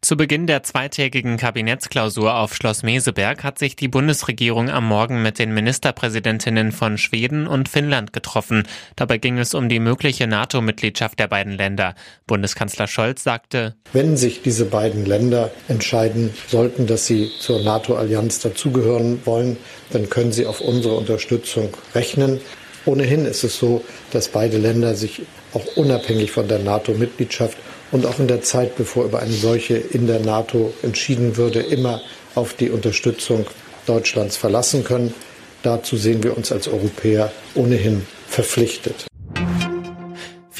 Zu Beginn der zweitägigen Kabinettsklausur auf Schloss Meseberg hat sich die Bundesregierung am Morgen mit den Ministerpräsidentinnen von Schweden und Finnland getroffen. Dabei ging es um die mögliche NATO-Mitgliedschaft der beiden Länder. Bundeskanzler Scholz sagte, Wenn sich diese beiden Länder entscheiden sollten, dass sie zur NATO-Allianz dazugehören wollen, dann können sie auf unsere Unterstützung rechnen. Ohnehin ist es so, dass beide Länder sich auch unabhängig von der NATO-Mitgliedschaft und auch in der Zeit, bevor über eine solche in der NATO entschieden würde, immer auf die Unterstützung Deutschlands verlassen können. Dazu sehen wir uns als Europäer ohnehin verpflichtet.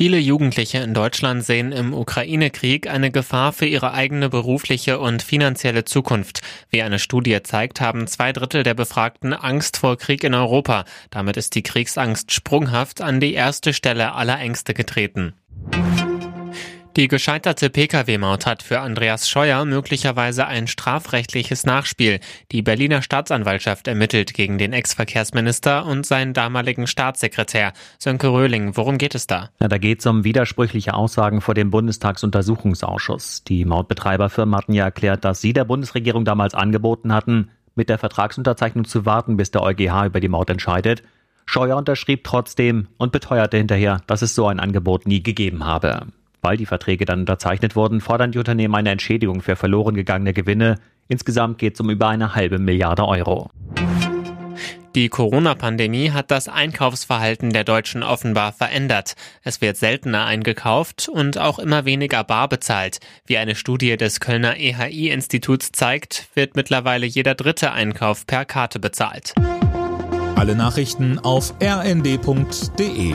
Viele Jugendliche in Deutschland sehen im Ukraine-Krieg eine Gefahr für ihre eigene berufliche und finanzielle Zukunft. Wie eine Studie zeigt, haben zwei Drittel der Befragten Angst vor Krieg in Europa. Damit ist die Kriegsangst sprunghaft an die erste Stelle aller Ängste getreten. Die gescheiterte Pkw-Maut hat für Andreas Scheuer möglicherweise ein strafrechtliches Nachspiel. Die Berliner Staatsanwaltschaft ermittelt gegen den Ex-Verkehrsminister und seinen damaligen Staatssekretär. Sönke Röhling, worum geht es da? Ja, da geht es um widersprüchliche Aussagen vor dem Bundestagsuntersuchungsausschuss. Die Mautbetreiberfirmen hatten ja erklärt, dass sie der Bundesregierung damals angeboten hatten, mit der Vertragsunterzeichnung zu warten, bis der EuGH über die Maut entscheidet. Scheuer unterschrieb trotzdem und beteuerte hinterher, dass es so ein Angebot nie gegeben habe. Weil die Verträge dann unterzeichnet wurden, fordern die Unternehmen eine Entschädigung für verloren gegangene Gewinne. Insgesamt geht es um über eine halbe Milliarde Euro. Die Corona-Pandemie hat das Einkaufsverhalten der Deutschen offenbar verändert. Es wird seltener eingekauft und auch immer weniger bar bezahlt. Wie eine Studie des Kölner EHI-Instituts zeigt, wird mittlerweile jeder dritte Einkauf per Karte bezahlt. Alle Nachrichten auf rnd.de